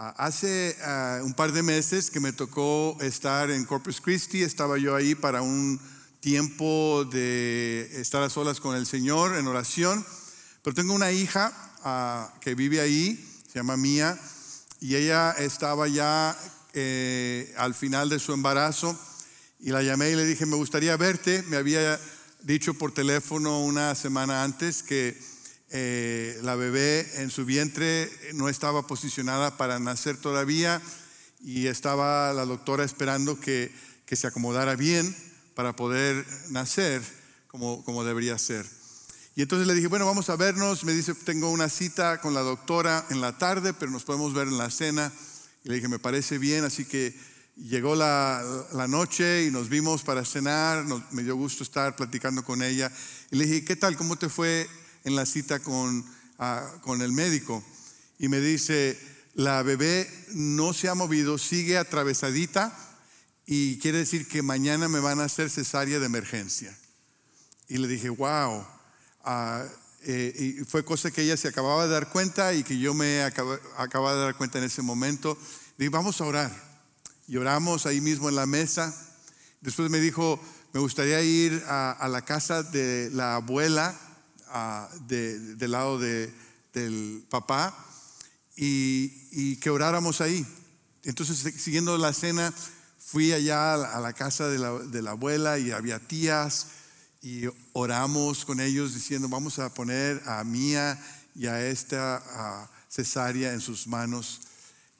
Ah, hace ah, un par de meses que me tocó estar en Corpus Christi, estaba yo ahí para un tiempo de estar a solas con el Señor en oración, pero tengo una hija ah, que vive ahí, se llama Mía, y ella estaba ya eh, al final de su embarazo y la llamé y le dije, me gustaría verte, me había dicho por teléfono una semana antes que eh, la bebé en su vientre no estaba posicionada para nacer todavía y estaba la doctora esperando que, que se acomodara bien para poder nacer como, como debería ser. Y entonces le dije, bueno, vamos a vernos. Me dice, tengo una cita con la doctora en la tarde, pero nos podemos ver en la cena. Y le dije, me parece bien, así que llegó la, la noche y nos vimos para cenar. me dio gusto estar platicando con ella. Y le dije, ¿qué tal? ¿Cómo te fue en la cita con, ah, con el médico y me dice, la bebé no se ha movido, sigue atravesadita y quiere decir que mañana me van a hacer cesárea de emergencia. Y le dije, wow. Ah, eh, y fue cosa que ella se acababa de dar cuenta y que yo me acababa de dar cuenta en ese momento. Le dije, vamos a orar. Y oramos ahí mismo en la mesa. Después me dijo, me gustaría ir a la casa de la abuela del lado del papá y, que oráramos ahí. Entonces, siguiendo la cena, fui allá a la, casa de la, abuela y había tías y oramos con ellos diciendo, vamos a poner a Mía y a esta cesárea en sus manos.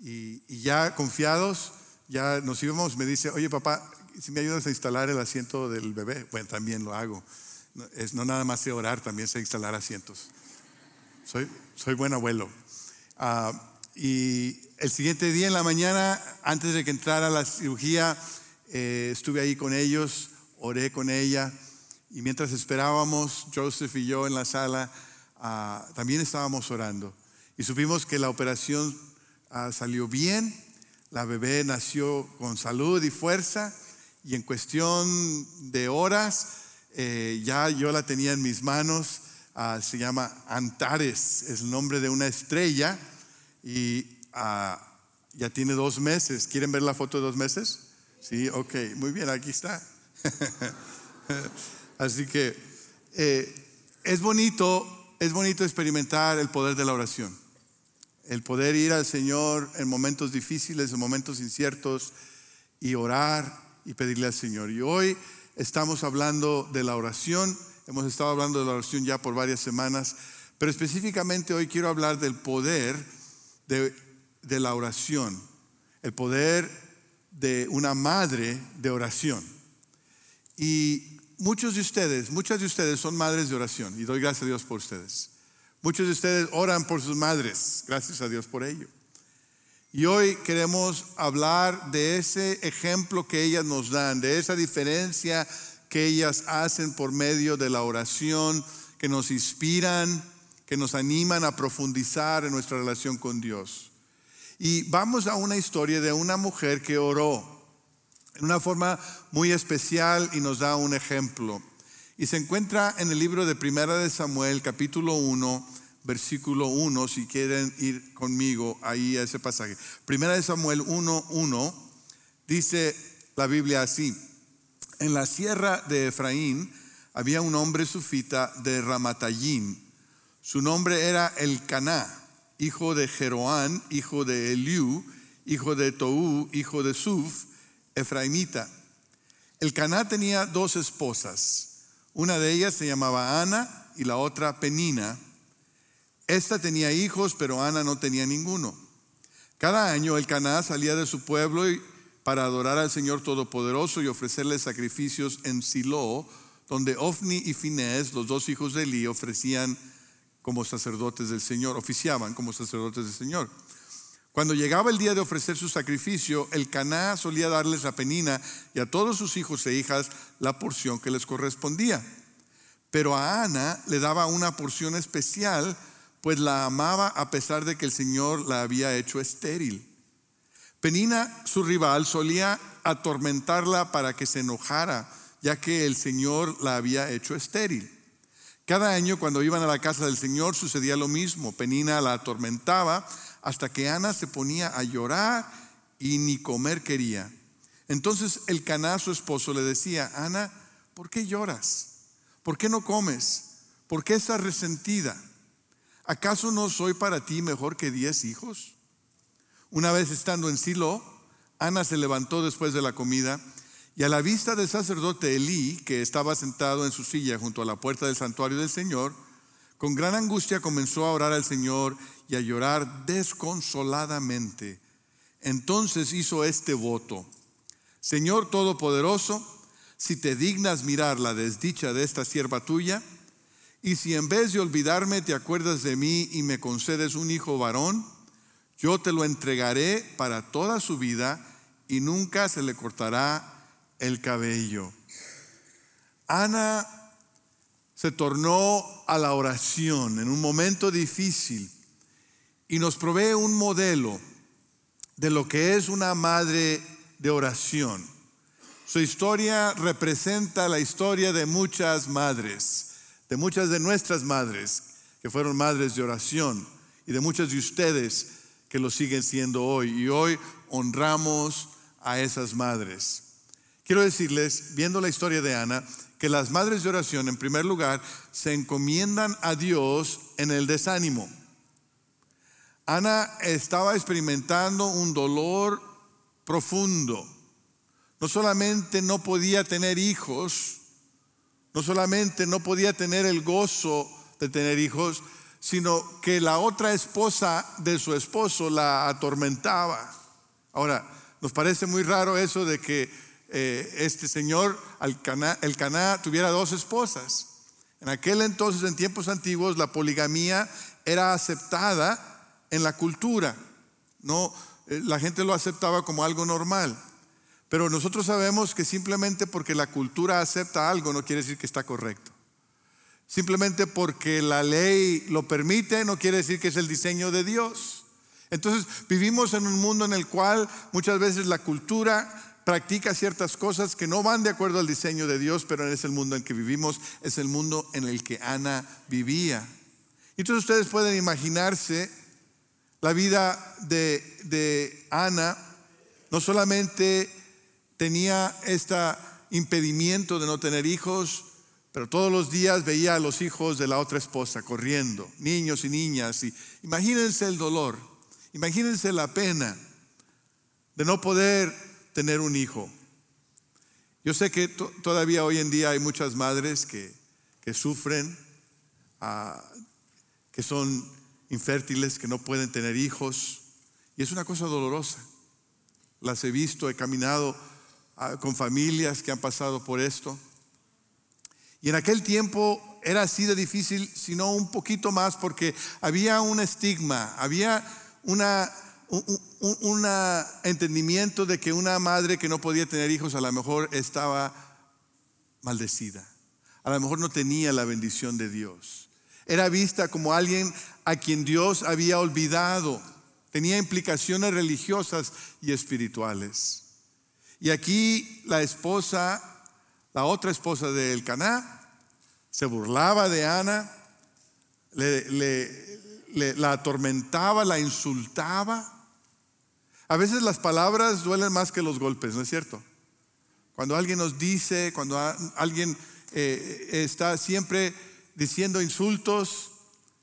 Y, ya confiados, ya nos íbamos, me dice, oye papá, si me ayudas a instalar el asiento del bebé, bueno, también lo hago. Es, no nada más sé orar, también sé instalar asientos. Soy, soy buen abuelo. Ah, y el siguiente día en la mañana, antes de que entrara la cirugía, eh, estuve ahí con ellos, oré con ella. Y mientras esperábamos, Joseph y yo en la sala, ah, también estábamos orando. Y supimos que la operación ah, salió bien, la bebé nació con salud y fuerza, y en cuestión de horas eh, ya yo la tenía en mis manos, ah, se llama Antares, es el nombre de una estrella y ah, ya tiene dos meses. ¿Quieren ver la foto de dos meses? Sí, ok, muy bien, aquí está. Así que eh, es bonito, es bonito experimentar el poder de la oración, el poder ir al Señor en momentos difíciles, en momentos inciertos y orar y pedirle al Señor. Y hoy estamos hablando de la oración, hemos estado hablando de la oración ya por varias semanas, pero específicamente hoy quiero hablar del poder de, la oración, el poder de una madre de oración. Y muchos de ustedes, muchas de ustedes son madres de oración y doy gracias a Dios por ustedes. Muchos de ustedes oran por sus madres, gracias a Dios por ello. Y hoy queremos hablar de ese ejemplo que ellas nos dan, de esa diferencia que ellas hacen por medio de la oración, que nos inspiran, que nos animan a profundizar en nuestra relación con Dios. Y vamos a una historia de una mujer que oró en una forma muy especial y nos da un ejemplo. Y se encuentra en el libro de Primera de Samuel, capítulo 1, versículo 1, si quieren ir conmigo ahí a ese pasaje. Primera de Samuel 1, 1, dice la Biblia así, en la sierra de Efraín había un hombre sufita de Ramatayín. Su nombre era El Caná, hijo de Jeroán, hijo de Eliú, hijo de Toú, hijo de Suf, Efraimita. El Caná tenía dos esposas. Una de ellas se llamaba Ana y la otra Penina. Esta tenía hijos, pero Ana no tenía ninguno. Cada año el Caná salía de su pueblo para adorar al Señor Todopoderoso y ofrecerle sacrificios en Silo, donde Ofni y Finés, los dos hijos de Eli, ofrecían como sacerdotes del Señor, oficiaban como sacerdotes del Señor. Cuando llegaba el día de ofrecer su sacrificio, el Caná solía darles a Penina y a todos sus hijos e hijas la porción que les correspondía. Pero a Ana le daba una porción especial pues la amaba a pesar de que el Señor la había hecho estéril. Penina, su rival, solía atormentarla para que se enojara, ya que el Señor la había hecho estéril. Cada año cuando iban a la casa del Señor sucedía lo mismo. Penina la atormentaba hasta que Ana se ponía a llorar y ni comer quería. Entonces el Caná, su esposo, le decía, Ana, ¿por qué lloras? ¿Por qué no comes? ¿Por qué estás resentida? ¿Acaso no soy para ti mejor que diez hijos? Una vez estando en Silo, Ana se levantó después de la comida y a la vista del sacerdote Elí, que estaba sentado en su silla junto a la puerta del santuario del Señor, con gran angustia comenzó a orar al Señor y a llorar desconsoladamente. Entonces hizo este voto, Señor Todopoderoso, si te dignas mirar la desdicha de esta sierva tuya, y si en vez de olvidarme te acuerdas de mí y me concedes un hijo varón, yo te lo entregaré para toda su vida y nunca se le cortará el cabello. Ana se tornó a la oración en un momento difícil y nos provee un modelo de lo que es una madre de oración. Su historia representa la historia de muchas madres, de muchas de nuestras madres que fueron madres de oración y de muchas de ustedes que lo siguen siendo hoy. Y hoy honramos a esas madres. Quiero decirles, viendo la historia de Ana, que las madres de oración, en primer lugar, se encomiendan a Dios en el desánimo. Ana estaba experimentando un dolor profundo. No solamente no podía tener hijos, no solamente no podía tener el gozo de tener hijos, sino que la otra esposa de su esposo la atormentaba. Ahora, nos parece muy raro eso de que eh, este señor, el Caná, tuviera dos esposas. En aquel entonces, en tiempos antiguos, la poligamía era aceptada en la cultura. No, eh, la gente lo aceptaba como algo normal. Pero nosotros sabemos que simplemente porque la cultura acepta algo no quiere decir que está correcto. Simplemente porque la ley lo permite no quiere decir que es el diseño de Dios. Entonces vivimos en un mundo en el cual muchas veces la cultura practica ciertas cosas que no van de acuerdo al diseño de Dios, pero es el mundo en que vivimos, es el mundo en el que Ana vivía. Entonces ustedes pueden imaginarse la vida de, de Ana, no solamente tenía este impedimento de no tener hijos, pero todos los días veía a los hijos de la otra esposa corriendo, niños y niñas. Y imagínense el dolor, imagínense la pena de no poder tener un hijo. Yo sé que todavía hoy en día hay muchas madres que, que sufren, ah, que son infértiles, que no pueden tener hijos. Y es una cosa dolorosa. Las he visto, he caminado con familias que han pasado por esto. Y en aquel tiempo era así de difícil, sino un poquito más, porque había un estigma, había una, un, entendimiento de que una madre que no podía tener hijos a lo mejor estaba maldecida, a lo mejor no tenía la bendición de Dios. Era vista como alguien a quien Dios había olvidado, tenía implicaciones religiosas y espirituales. Y aquí la esposa la otra esposa de Elcaná se burlaba de Ana, le, la atormentaba, la insultaba. A veces las palabras duelen más que los golpes, ¿no es cierto? Cuando alguien nos dice, cuando alguien eh, está siempre diciendo insultos,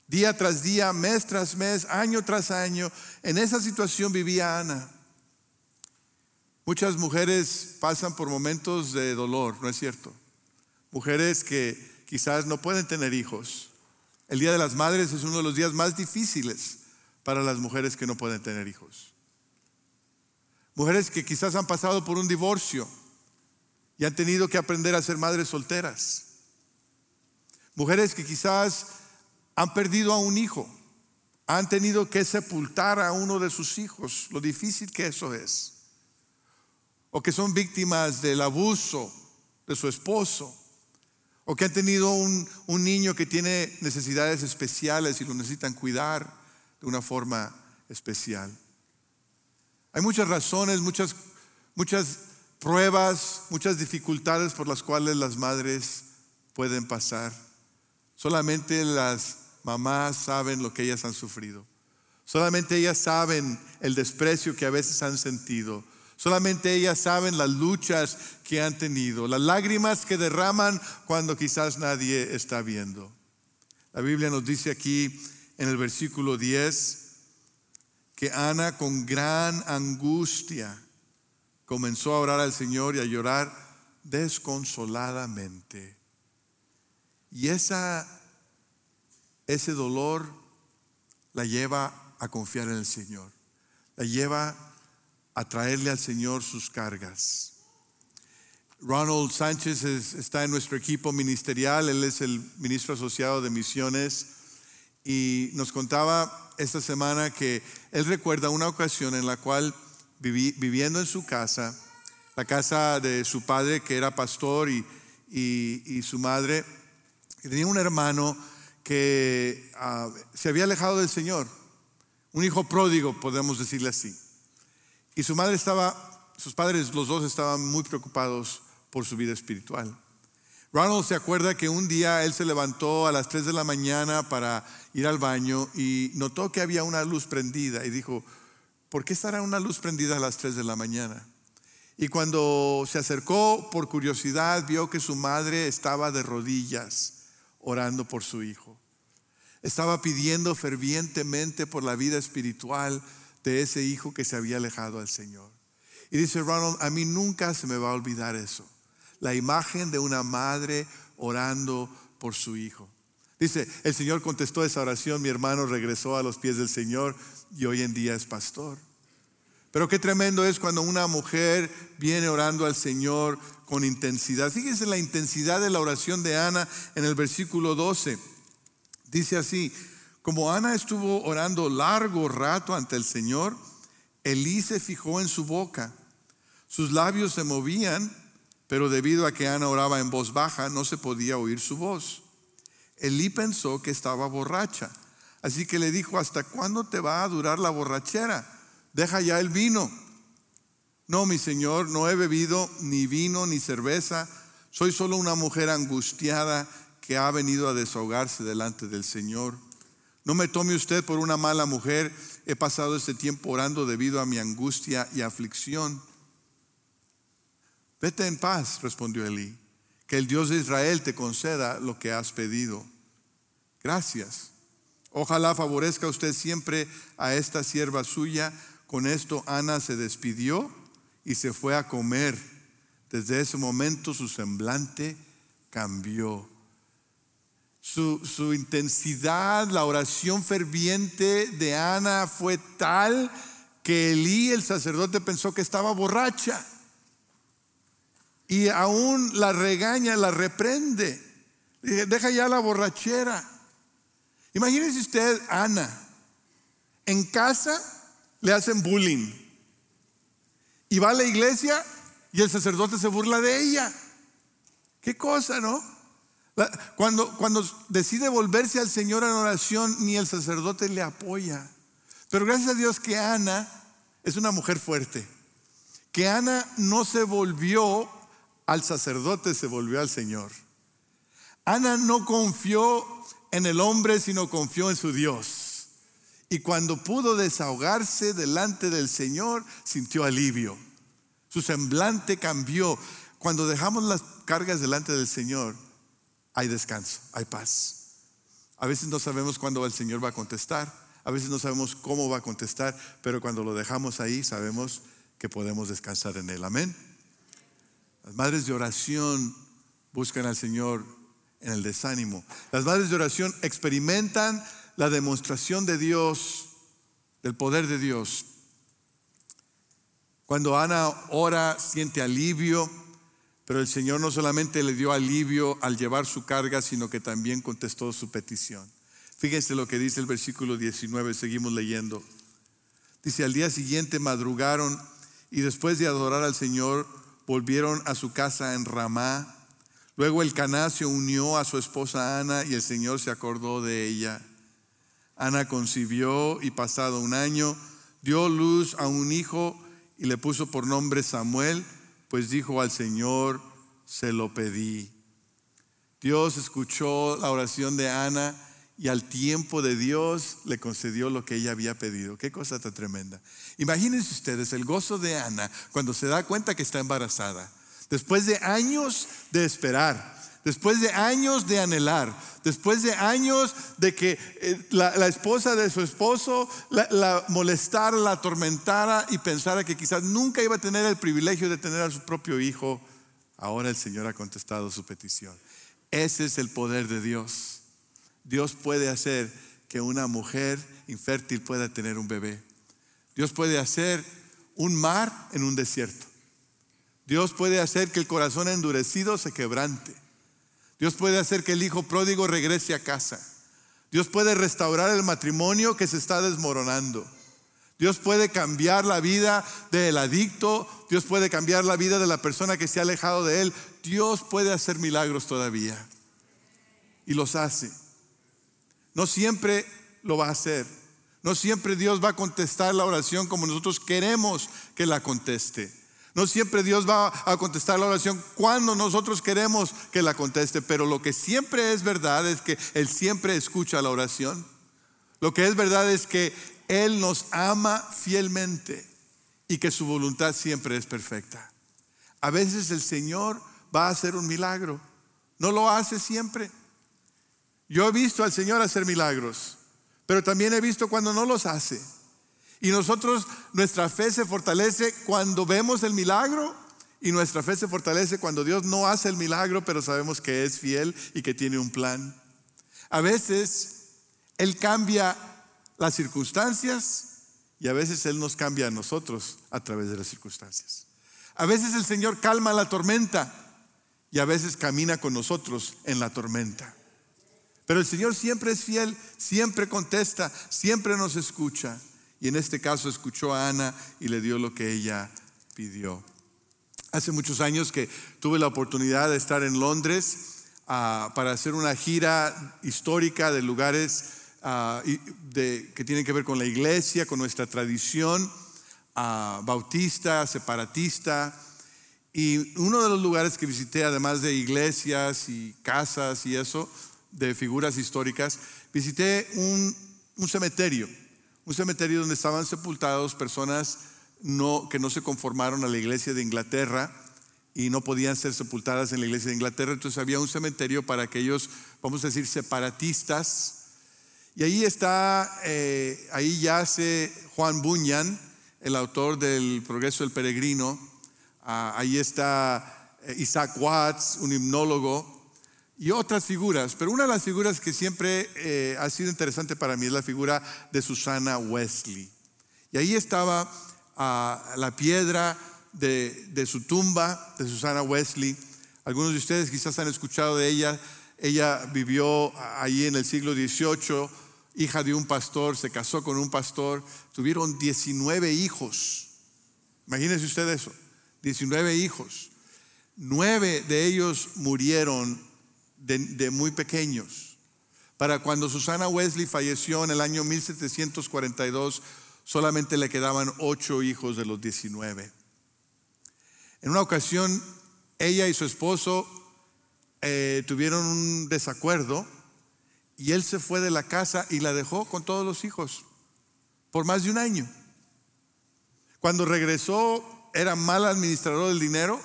día tras día, mes tras mes, año tras año, en esa situación vivía Ana. Muchas mujeres pasan por momentos de dolor, ¿no es cierto? Mujeres que quizás no pueden tener hijos. El Día de las Madres es uno de los días más difíciles para las mujeres que no pueden tener hijos. Mujeres que quizás han pasado por un divorcio y han tenido que aprender a ser madres solteras. Mujeres que quizás han perdido a un hijo, han tenido que sepultar a uno de sus hijos, lo difícil que eso es o que son víctimas del abuso de su esposo, o que han tenido un, niño que tiene necesidades especiales y lo necesitan cuidar de una forma especial. Hay muchas razones, muchas, muchas pruebas, muchas dificultades por las cuales las madres pueden pasar. Solamente las mamás saben lo que ellas han sufrido. Solamente ellas saben el desprecio que a veces han sentido. Solamente ellas saben las luchas que han tenido, las lágrimas que derraman cuando quizás nadie está viendo. La Biblia nos dice aquí en el versículo 10 que Ana con gran angustia comenzó a orar al Señor y a llorar desconsoladamente. Y esa, ese dolor la lleva a confiar en el Señor. La lleva a traerle al Señor sus cargas. Ronald Sánchez está en nuestro equipo ministerial, él es el ministro asociado de misiones y nos contaba esta semana que él recuerda una ocasión en la cual viviendo en su casa, la casa de su padre que era pastor y, su madre, tenía un hermano que ah, se había alejado del Señor un hijo pródigo, podemos decirle así. Y su madre estaba, sus padres, los dos estaban muy preocupados por su vida espiritual. Ronald se acuerda que un día él se levantó a las 3 de la mañana para ir al baño y notó que había una luz prendida y dijo, ¿por qué estará una luz prendida a las 3 de la mañana? Y cuando se acercó por curiosidad vio que su madre estaba de rodillas orando por su hijo. Estaba pidiendo fervientemente por la vida espiritual de ese hijo que se había alejado al Señor. Y dice Ronald, a mí nunca se me va a olvidar eso. La imagen de una madre orando por su hijo. Dice, el Señor contestó esa oración, mi hermano regresó a los pies del Señor y hoy en día es pastor. Pero qué tremendo es cuando una mujer viene orando al Señor con intensidad. Fíjense la intensidad de la oración de Ana en el versículo 12. Dice así, como Ana estuvo orando largo rato ante el Señor, Elí se fijó en su boca. Sus labios se movían, pero debido a que Ana oraba en voz baja, no se podía oír su voz. Elí pensó que estaba borracha, así que le dijo, ¿hasta cuándo te va a durar la borrachera? Deja ya el vino. No, mi Señor, no he bebido ni vino ni cerveza, soy solo una mujer angustiada que ha venido a desahogarse delante del Señor. No me tome usted por una mala mujer, he pasado este tiempo orando debido a mi angustia y aflicción. Vete en paz, respondió Elí, que el Dios de Israel te conceda lo que has pedido. Gracias. Ojalá favorezca usted siempre a esta sierva suya. Con esto Ana se despidió y se fue a comer. Desde ese momento su semblante cambió su, intensidad, la oración ferviente de Ana fue tal que Elí, el sacerdote, pensó que estaba borracha. Y aún la regaña, la reprende. deja ya la borrachera. Imagínese usted, Ana, en casa le hacen bullying. Y va a la iglesia y el sacerdote se burla de ella. Qué cosa, ¿no? Cuando, cuando decide volverse al Señor en oración, ni el sacerdote le apoya. Pero gracias a Dios que Ana es una mujer fuerte. Que Ana no se volvió al sacerdote, se volvió al Señor. Ana no confió en el hombre, sino confió en su Dios. Y cuando pudo desahogarse delante del Señor, sintió alivio. Su semblante cambió. Cuando dejamos las cargas delante del Señor, hay descanso, hay paz. A veces no sabemos cuándo el Señor va a contestar, a veces no sabemos cómo va a contestar, pero cuando lo dejamos ahí sabemos que podemos descansar en Él. Amén. Las madres de oración buscan al Señor en el desánimo. Las madres de oración experimentan la demostración de Dios, del poder de Dios. Cuando Ana ora, siente alivio pero el Señor no solamente le dio alivio al llevar su carga, sino que también contestó su petición. Fíjense lo que dice el versículo 19, seguimos leyendo. Dice, al día siguiente madrugaron y después de adorar al Señor, volvieron a su casa en Ramá. Luego el Caná se unió a su esposa Ana y el Señor se acordó de ella. Ana concibió y pasado un año dio luz a un hijo y le puso por nombre Samuel pues dijo al Señor, se lo pedí. Dios escuchó la oración de Ana y al tiempo de Dios le concedió lo que ella había pedido. Qué cosa tan tremenda. Imagínense ustedes el gozo de Ana cuando se da cuenta que está embarazada. Después de años de esperar, después de años de anhelar, después de años de que eh, la, esposa de su esposo la, la, molestara, la atormentara y pensara que quizás nunca iba a tener el privilegio de tener a su propio hijo, ahora el Señor ha contestado su petición. Ese es el poder de Dios. Dios puede hacer que una mujer infértil pueda tener un bebé. Dios puede hacer un mar en un desierto. Dios puede hacer que el corazón endurecido se quebrante. Dios puede hacer que el hijo pródigo regrese a casa. Dios puede restaurar el matrimonio que se está desmoronando. Dios puede cambiar la vida del adicto. Dios puede cambiar la vida de la persona que se ha alejado de él. Dios puede hacer milagros todavía. Y los hace. No siempre lo va a hacer. No siempre Dios va a contestar la oración como nosotros queremos que la conteste. No siempre Dios va a contestar la oración cuando nosotros queremos que la conteste. Pero lo que siempre es verdad es que Él siempre escucha la oración. Lo que es verdad es que Él nos ama fielmente y que su voluntad siempre es perfecta. A veces el Señor va a hacer un milagro. No lo hace siempre. Yo he visto al Señor hacer milagros, pero también he visto cuando no los hace. Y nosotros, nuestra fe se fortalece cuando vemos el milagro y nuestra fe se fortalece cuando Dios no hace el milagro, pero sabemos que es fiel y que tiene un plan. A veces Él cambia las circunstancias y a veces Él nos cambia a nosotros a través de las circunstancias. A veces el Señor calma la tormenta y a veces camina con nosotros en la tormenta. Pero el Señor siempre es fiel, siempre contesta, siempre nos escucha. Y en este caso escuchó a Ana y le dio lo que ella pidió. Hace muchos años que tuve la oportunidad de estar en Londres ah, para hacer una gira histórica de lugares ah, que tienen que ver con la iglesia, con nuestra tradición ah, bautista, separatista. Y uno de los lugares que visité, además de iglesias y casas y eso, de figuras históricas, visité un, cementerio, un cementerio donde estaban sepultados personas que no se conformaron a la iglesia de Inglaterra y no podían ser sepultadas en la iglesia de Inglaterra. Entonces había un cementerio para aquellos, vamos a decir, separatistas. Y ahí está, eh, ahí yace Juan Bunyan, el autor del Progreso del Peregrino. Ah, ahí está eh, Isaac Watts, un himnólogo y otras figuras, pero una de las figuras que siempre eh, ha sido interesante para mí es la figura de Susana Wesley. Y ahí estaba ah, la piedra de, de, su tumba, de Susana Wesley. Algunos de ustedes quizás han escuchado de ella. Ella vivió ahí en el siglo XVIII, hija de un pastor, se casó con un pastor, tuvieron 19 hijos. Imagínense usted eso, 19 hijos. Nueve de ellos murieron de, muy pequeños. Para cuando Susana Wesley falleció en el año 1742, solamente le quedaban ocho hijos de los 19. En una ocasión, ella y su esposo eh, tuvieron un desacuerdo y él se fue de la casa y la dejó con todos los hijos por más de un año. Cuando regresó, era mal administrador del dinero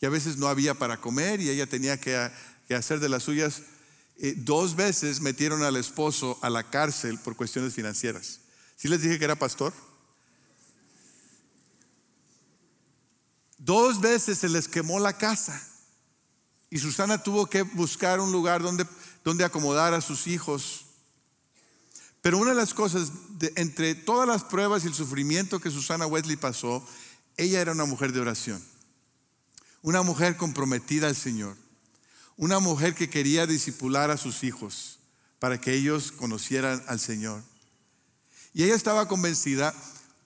y a veces no había para comer y ella tenía que que hacer de las suyas. Eh, dos veces metieron al esposo a la cárcel por cuestiones financieras. ¿Sí les dije que era pastor? Dos veces se les quemó la casa y Susana tuvo que buscar un lugar donde, donde acomodar a sus hijos. Pero una de las cosas, entre todas las pruebas y el sufrimiento que Susana Wesley pasó, ella era una mujer de oración, una mujer comprometida al Señor una mujer que quería disipular a sus hijos para que ellos conocieran al Señor. Y ella estaba convencida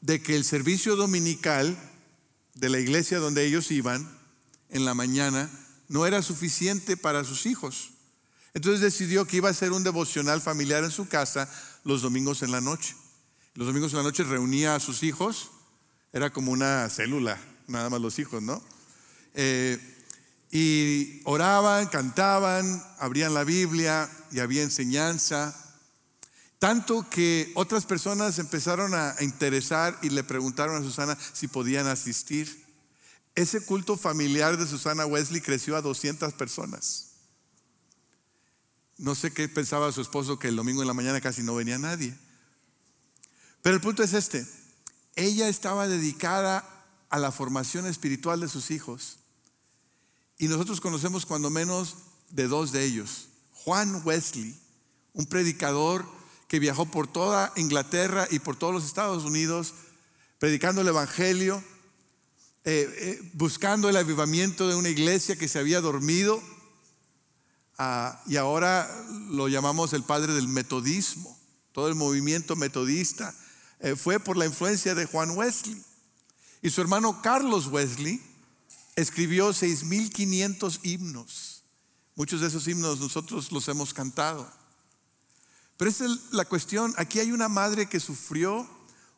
de que el servicio dominical de la iglesia donde ellos iban en la mañana no era suficiente para sus hijos. Entonces decidió que iba a hacer un devocional familiar en su casa los domingos en la noche. Los domingos en la noche reunía a sus hijos, era como una célula, nada más los hijos, ¿no? Eh, y oraban, cantaban, abrían la Biblia y había enseñanza. Tanto que otras personas empezaron a interesar y le preguntaron a Susana si podían asistir. Ese culto familiar de Susana Wesley creció a 200 personas. No sé qué pensaba su esposo que el domingo en la mañana casi no venía nadie. Pero el punto es este. Ella estaba dedicada a la formación espiritual de sus hijos. Y nosotros conocemos cuando menos de dos de ellos. Juan Wesley, un predicador que viajó por toda Inglaterra y por todos los Estados Unidos, predicando el Evangelio, eh, eh, buscando el avivamiento de una iglesia que se había dormido Ah, y ahora lo llamamos el padre del metodismo. Todo el movimiento metodista eh, fue por la influencia de Juan Wesley. Y su hermano Carlos Wesley escribió 6.500 himnos. Muchos de esos himnos nosotros los hemos cantado. Pero esa es la cuestión. Aquí hay una madre que sufrió,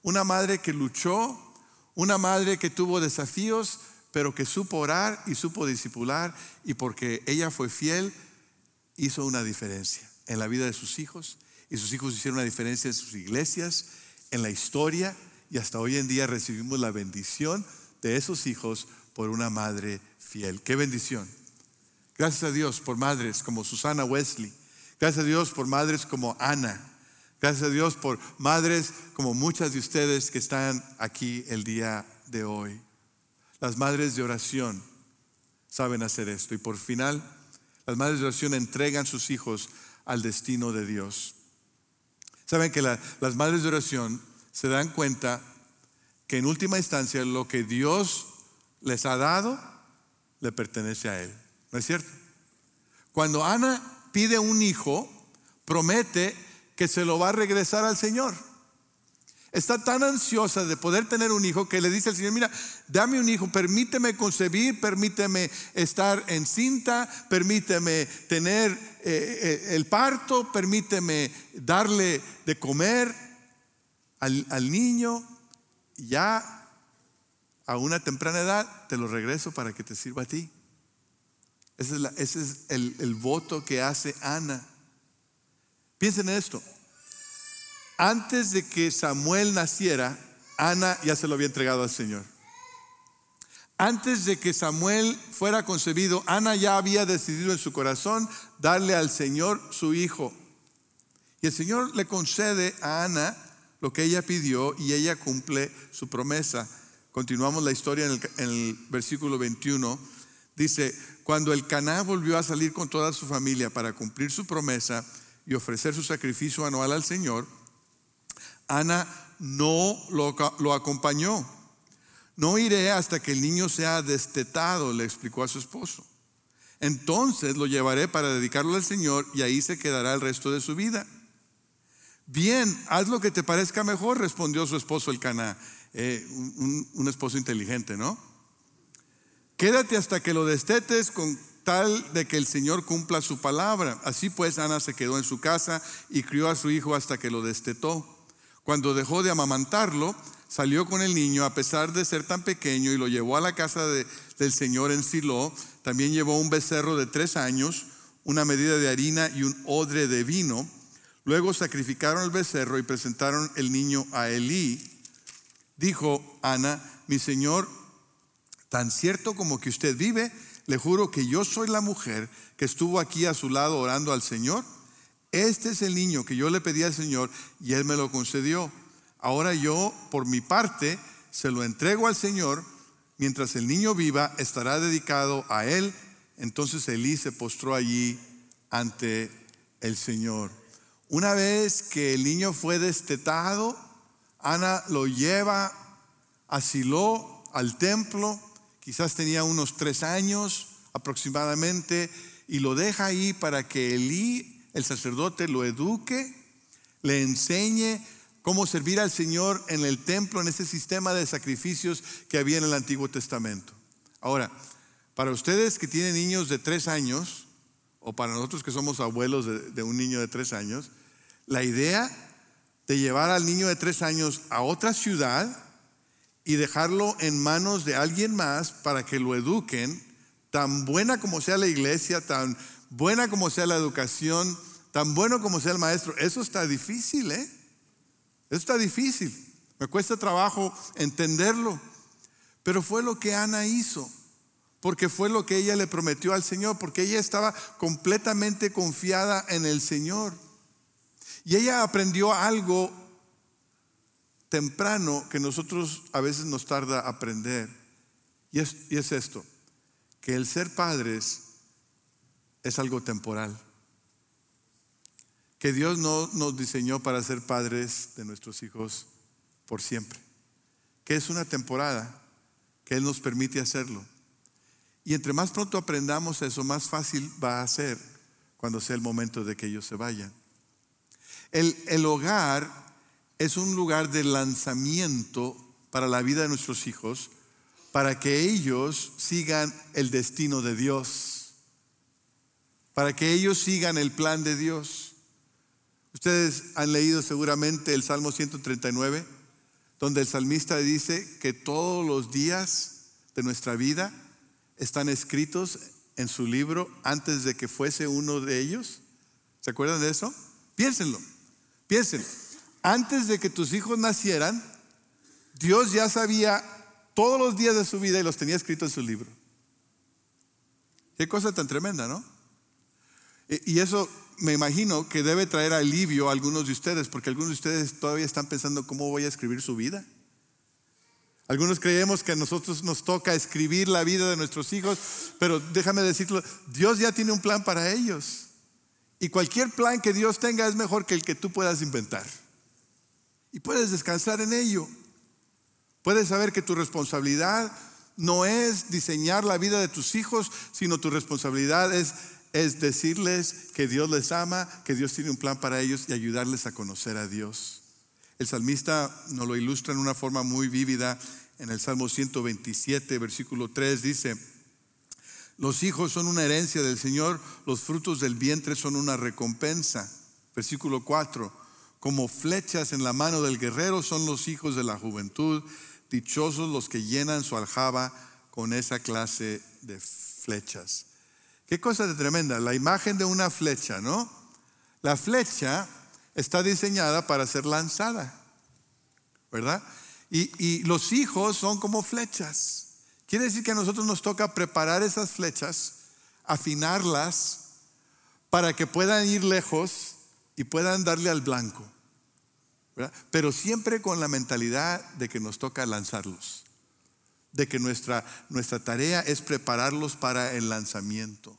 una madre que luchó, una madre que tuvo desafíos, pero que supo orar y supo disipular. Y porque ella fue fiel, hizo una diferencia en la vida de sus hijos y sus hijos hicieron una diferencia en sus iglesias, en la historia y hasta hoy en día recibimos la bendición de esos hijos por una madre fiel. Qué bendición. Gracias a Dios por madres como Susana Wesley. Gracias a Dios por madres como Ana. Gracias a Dios por madres como muchas de ustedes que están aquí el día de hoy. Las madres de oración saben hacer esto. Y por final, las madres de oración entregan sus hijos al destino de Dios. Saben que las madres de oración se dan cuenta que en última instancia lo que Dios les ha dado le pertenece a Él. ¿No es cierto? Cuando Ana pide un hijo, promete que se lo va a regresar al Señor. Está tan ansiosa de poder tener un hijo que le dice al Señor, mira, dame un hijo, permíteme concebir, permíteme estar encinta, permíteme tener eh, eh, el parto, permíteme darle de comer al, niño. Ya a una temprana edad te lo regreso para que te sirva a ti. Ese es, el, el voto que hace Ana. Piensen en esto antes de que Samuel naciera, Ana ya se lo había entregado al Señor. Antes de que Samuel fuera concebido, Ana ya había decidido en su corazón darle al Señor su hijo. Y el Señor le concede a Ana lo que ella pidió y ella cumple su promesa. Continuamos la historia en el, versículo 21. Dice, cuando el Caná volvió a salir con toda su familia para cumplir su promesa y ofrecer su sacrificio anual al Señor, Ana no lo, acompañó. No iré hasta que el niño sea destetado, le explicó a su esposo. Entonces lo llevaré para dedicarlo al Señor y ahí se quedará el resto de su vida. Bien, haz lo que te parezca mejor, respondió su esposo el Caná, eh, un esposo inteligente, ¿no? Quédate hasta que lo destetes con tal de que el Señor cumpla su palabra. Así pues, Ana se quedó en su casa y crió a su hijo hasta que lo destetó. Cuando dejó de amamantarlo, salió con el niño a pesar de ser tan pequeño y lo llevó a la casa del Señor en Silo. También llevó un becerro de tres años, una medida de harina y un odre de vino. Luego sacrificaron el becerro y presentaron el niño a Elí. Dijo Ana, mi señor, tan cierto como que usted vive, le juro que yo soy la mujer que estuvo aquí a su lado orando al Señor. Este es el niño que yo le pedí al Señor y Él me lo concedió. Ahora yo, por mi parte, se lo entrego al Señor. Mientras el niño viva, estará dedicado a Él. Entonces Elí se postró allí ante el Señor. Una vez que el niño fue destetado, Ana lo lleva a Silo, al templo. Quizás tenía unos tres años aproximadamente. Y lo deja ahí para que Elí el sacerdote lo eduque, le enseñe cómo servir al Señor en el templo, en ese sistema de sacrificios que había en el Antiguo Testamento. Ahora, para ustedes que tienen niños de tres años, o para nosotros que somos abuelos de, un niño de tres años, la idea de llevar al niño de tres años a otra ciudad y dejarlo en manos de alguien más para que lo eduquen, tan buena como sea la iglesia, tan buena como sea la educación, tan bueno como sea el maestro, eso está difícil, ¿eh? Eso está difícil. Me cuesta trabajo entenderlo. Pero fue lo que Ana hizo, porque fue lo que ella le prometió al Señor, porque ella estaba completamente confiada en el Señor. Y ella aprendió algo temprano que nosotros a veces nos tarda aprender. Y es, y es esto, que el ser padres es algo temporal. Que Dios no nos diseñó para ser padres de nuestros hijos por siempre. Que es una temporada que Él nos permite hacerlo. Y entre más pronto aprendamos eso, más fácil va a ser cuando sea el momento de que ellos se vayan. El, hogar es un lugar de lanzamiento para la vida de nuestros hijos, para que ellos sigan el destino de Dios, para que ellos sigan el plan de Dios. Ustedes han leído seguramente el Salmo 139, donde el salmista dice que todos los días de nuestra vida están escritos en su libro antes de que fuese uno de ellos. ¿Se acuerdan de eso? Piénsenlo, piensen. Antes de que tus hijos nacieran, Dios ya sabía todos los días de su vida y los tenía escritos en su libro. Qué cosa tan tremenda, ¿no? Y eso me imagino que debe traer alivio a algunos de ustedes, porque algunos de ustedes todavía están pensando cómo voy a escribir su vida. Algunos creemos que a nosotros nos toca escribir la vida de nuestros hijos, pero déjame decirlo, Dios ya tiene un plan para ellos. Y cualquier plan que Dios tenga es mejor que el que tú puedas inventar. Y puedes descansar en ello. Puedes saber que tu responsabilidad no es diseñar la vida de tus hijos, sino tu responsabilidad es, es decirles que Dios les ama, que Dios tiene un plan para ellos y ayudarles a conocer a Dios. El salmista nos lo ilustra en una forma muy vívida en el Salmo 127, versículo 3, dice, los hijos son una herencia del Señor, los frutos del vientre son una recompensa. Versículo 4, como flechas en la mano del guerrero son los hijos de la juventud, dichosos los que llenan su aljaba con esa clase de flechas. Qué cosa de tremenda, la imagen de una flecha, ¿no? La flecha está diseñada para ser lanzada, ¿verdad? Y, y, los hijos son como flechas. Quiere decir que a nosotros nos toca preparar esas flechas, afinarlas, para que puedan ir lejos y puedan darle al blanco. Pero siempre con la mentalidad de que nos toca lanzarlos, de que nuestra, nuestra tarea es prepararlos para el lanzamiento.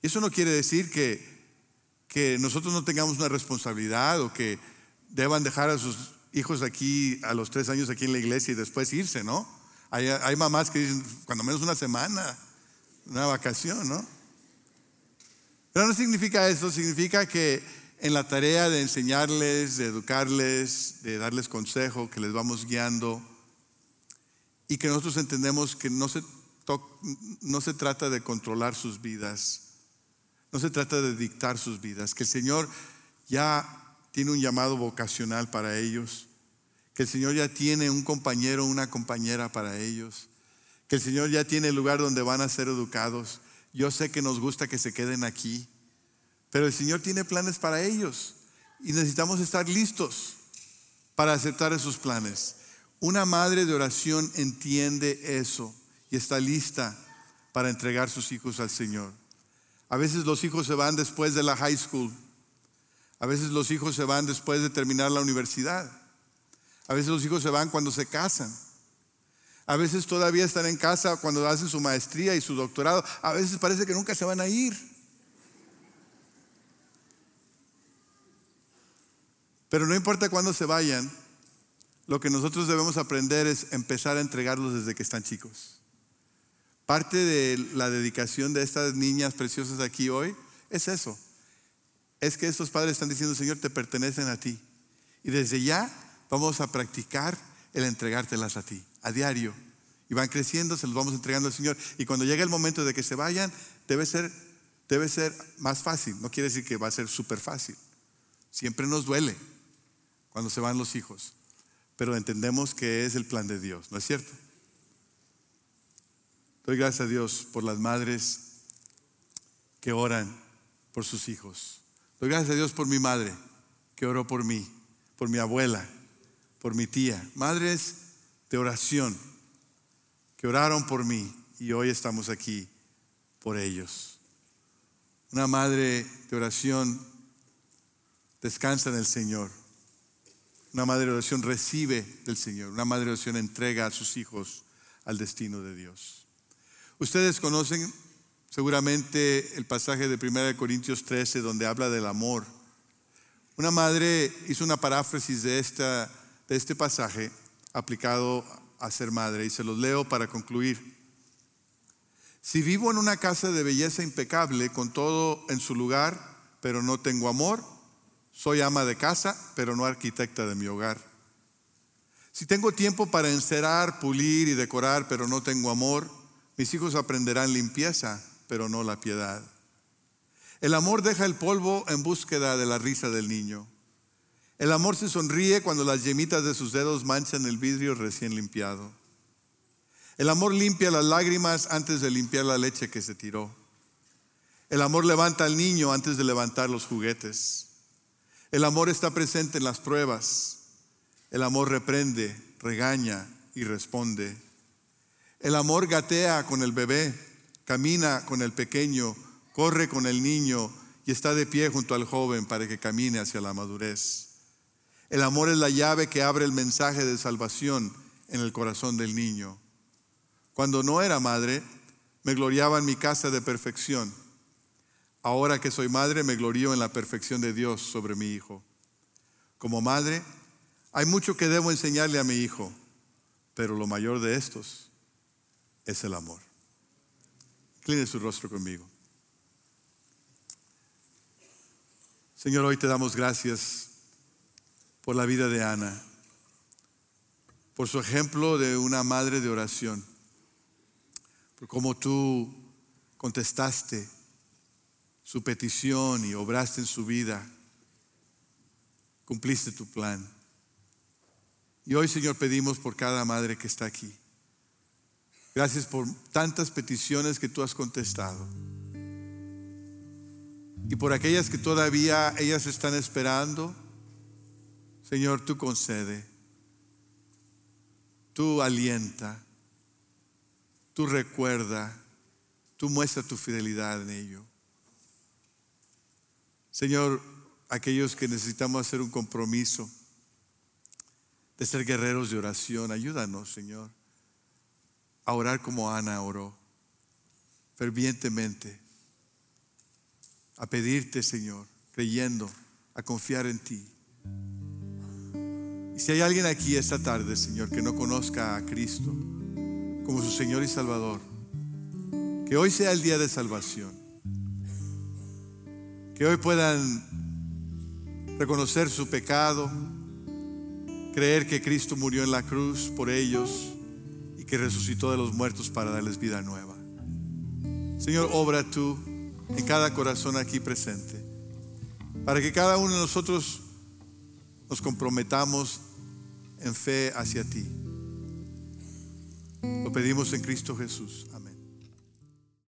Eso no quiere decir que, que nosotros no tengamos una responsabilidad o que deban dejar a sus hijos aquí a los tres años aquí en la iglesia y después irse, ¿no? Hay, hay mamás que dicen, cuando menos una semana, una vacación, ¿no? Pero no significa eso, significa que en la tarea de enseñarles, de educarles, de darles consejo, que les vamos guiando y que nosotros entendemos que no se, no se trata de controlar sus vidas, no se trata de dictar sus vidas, que el Señor ya tiene un llamado vocacional para ellos, que el Señor ya tiene un compañero, una compañera para ellos, que el Señor ya tiene el lugar donde van a ser educados yo sé que nos gusta que se queden aquí, pero el Señor tiene planes para ellos y necesitamos estar listos para aceptar esos planes. Una madre de oración entiende eso y está lista para entregar sus hijos al Señor. A veces los hijos se van después de la high school. A veces los hijos se van después de terminar la universidad. A veces los hijos se van cuando se casan. A veces todavía están en casa cuando hacen su maestría y su doctorado. A veces parece que nunca se van a ir. Pero no importa cuándo se vayan, lo que nosotros debemos aprender es empezar a entregarlos desde que están chicos. Parte de la dedicación de estas niñas preciosas aquí hoy es eso. Es que estos padres están diciendo, Señor, te pertenecen a ti. Y desde ya vamos a practicar el entregártelas a ti a diario. Y van creciendo, se los vamos entregando al Señor. Y cuando llega el momento de que se vayan, debe ser, debe ser más fácil. No quiere decir que va a ser súper fácil. Siempre nos duele cuando se van los hijos. Pero entendemos que es el plan de Dios, ¿no es cierto? Doy gracias a Dios por las madres que oran por sus hijos. Doy gracias a Dios por mi madre, que oró por mí, por mi abuela, por mi tía. Madres de oración, que oraron por mí y hoy estamos aquí por ellos. Una madre de oración descansa en el Señor. Una madre de oración recibe del Señor. Una madre de oración entrega a sus hijos al destino de Dios. Ustedes conocen seguramente el pasaje de 1 Corintios 13 donde habla del amor. Una madre hizo una paráfrasis de, esta, este pasaje aplicado a ser madre y se los leo para concluir. Si vivo en una casa de belleza impecable, con todo en su lugar, pero no tengo amor, soy ama de casa, pero no arquitecta de mi hogar. Si tengo tiempo para encerar, pulir y decorar, pero no tengo amor, mis hijos aprenderán limpieza, pero no la piedad. El amor deja el polvo en búsqueda de la risa del niño. El amor se sonríe cuando las yemitas de sus dedos manchan el vidrio recién limpiado. El amor limpia las lágrimas antes de limpiar la leche que se tiró. El amor levanta al niño antes de levantar los juguetes. El amor está presente en las pruebas. El amor reprende, regaña y responde. El amor gatea con el bebé, camina con el pequeño, corre con el niño y está de pie junto al joven para que camine hacia la madurez. El amor es la llave que abre el mensaje de salvación en el corazón del niño. Cuando no era madre, me gloriaba en mi casa de perfección Ahora que soy madre, me glorío en la perfección de Dios sobre mi hijo. Como madre, hay mucho que debo enseñarle a mi hijo, pero lo mayor de estos es el amor. Incline su rostro conmigo. Señor, hoy te damos gracias por la vida de Ana, por su ejemplo de una madre de oración, por cómo tú contestaste su petición y obraste en su vida. Cumpliste tu plan. Y hoy, Señor, pedimos por cada madre que está aquí. Gracias por tantas peticiones que tú has contestado. Y por aquellas que todavía ellas están esperando, Señor, tú concede. Tú alienta. Tú recuerda. Tú muestra tu fidelidad en ello. Señor, aquellos que necesitamos hacer un compromiso de ser guerreros de oración, ayúdanos, Señor, a orar como Ana oró, fervientemente, a pedirte, Señor, creyendo, a confiar en ti. Y si hay alguien aquí esta tarde, Señor, que no conozca a Cristo como su Señor y Salvador, que hoy sea el día de salvación. Que hoy puedan reconocer su pecado, creer que Cristo murió en la cruz por ellos y que resucitó de los muertos para darles vida nueva. Señor, obra tú en cada corazón aquí presente, para que cada uno de nosotros nos comprometamos en fe hacia ti. Lo pedimos en Cristo Jesús. Amén.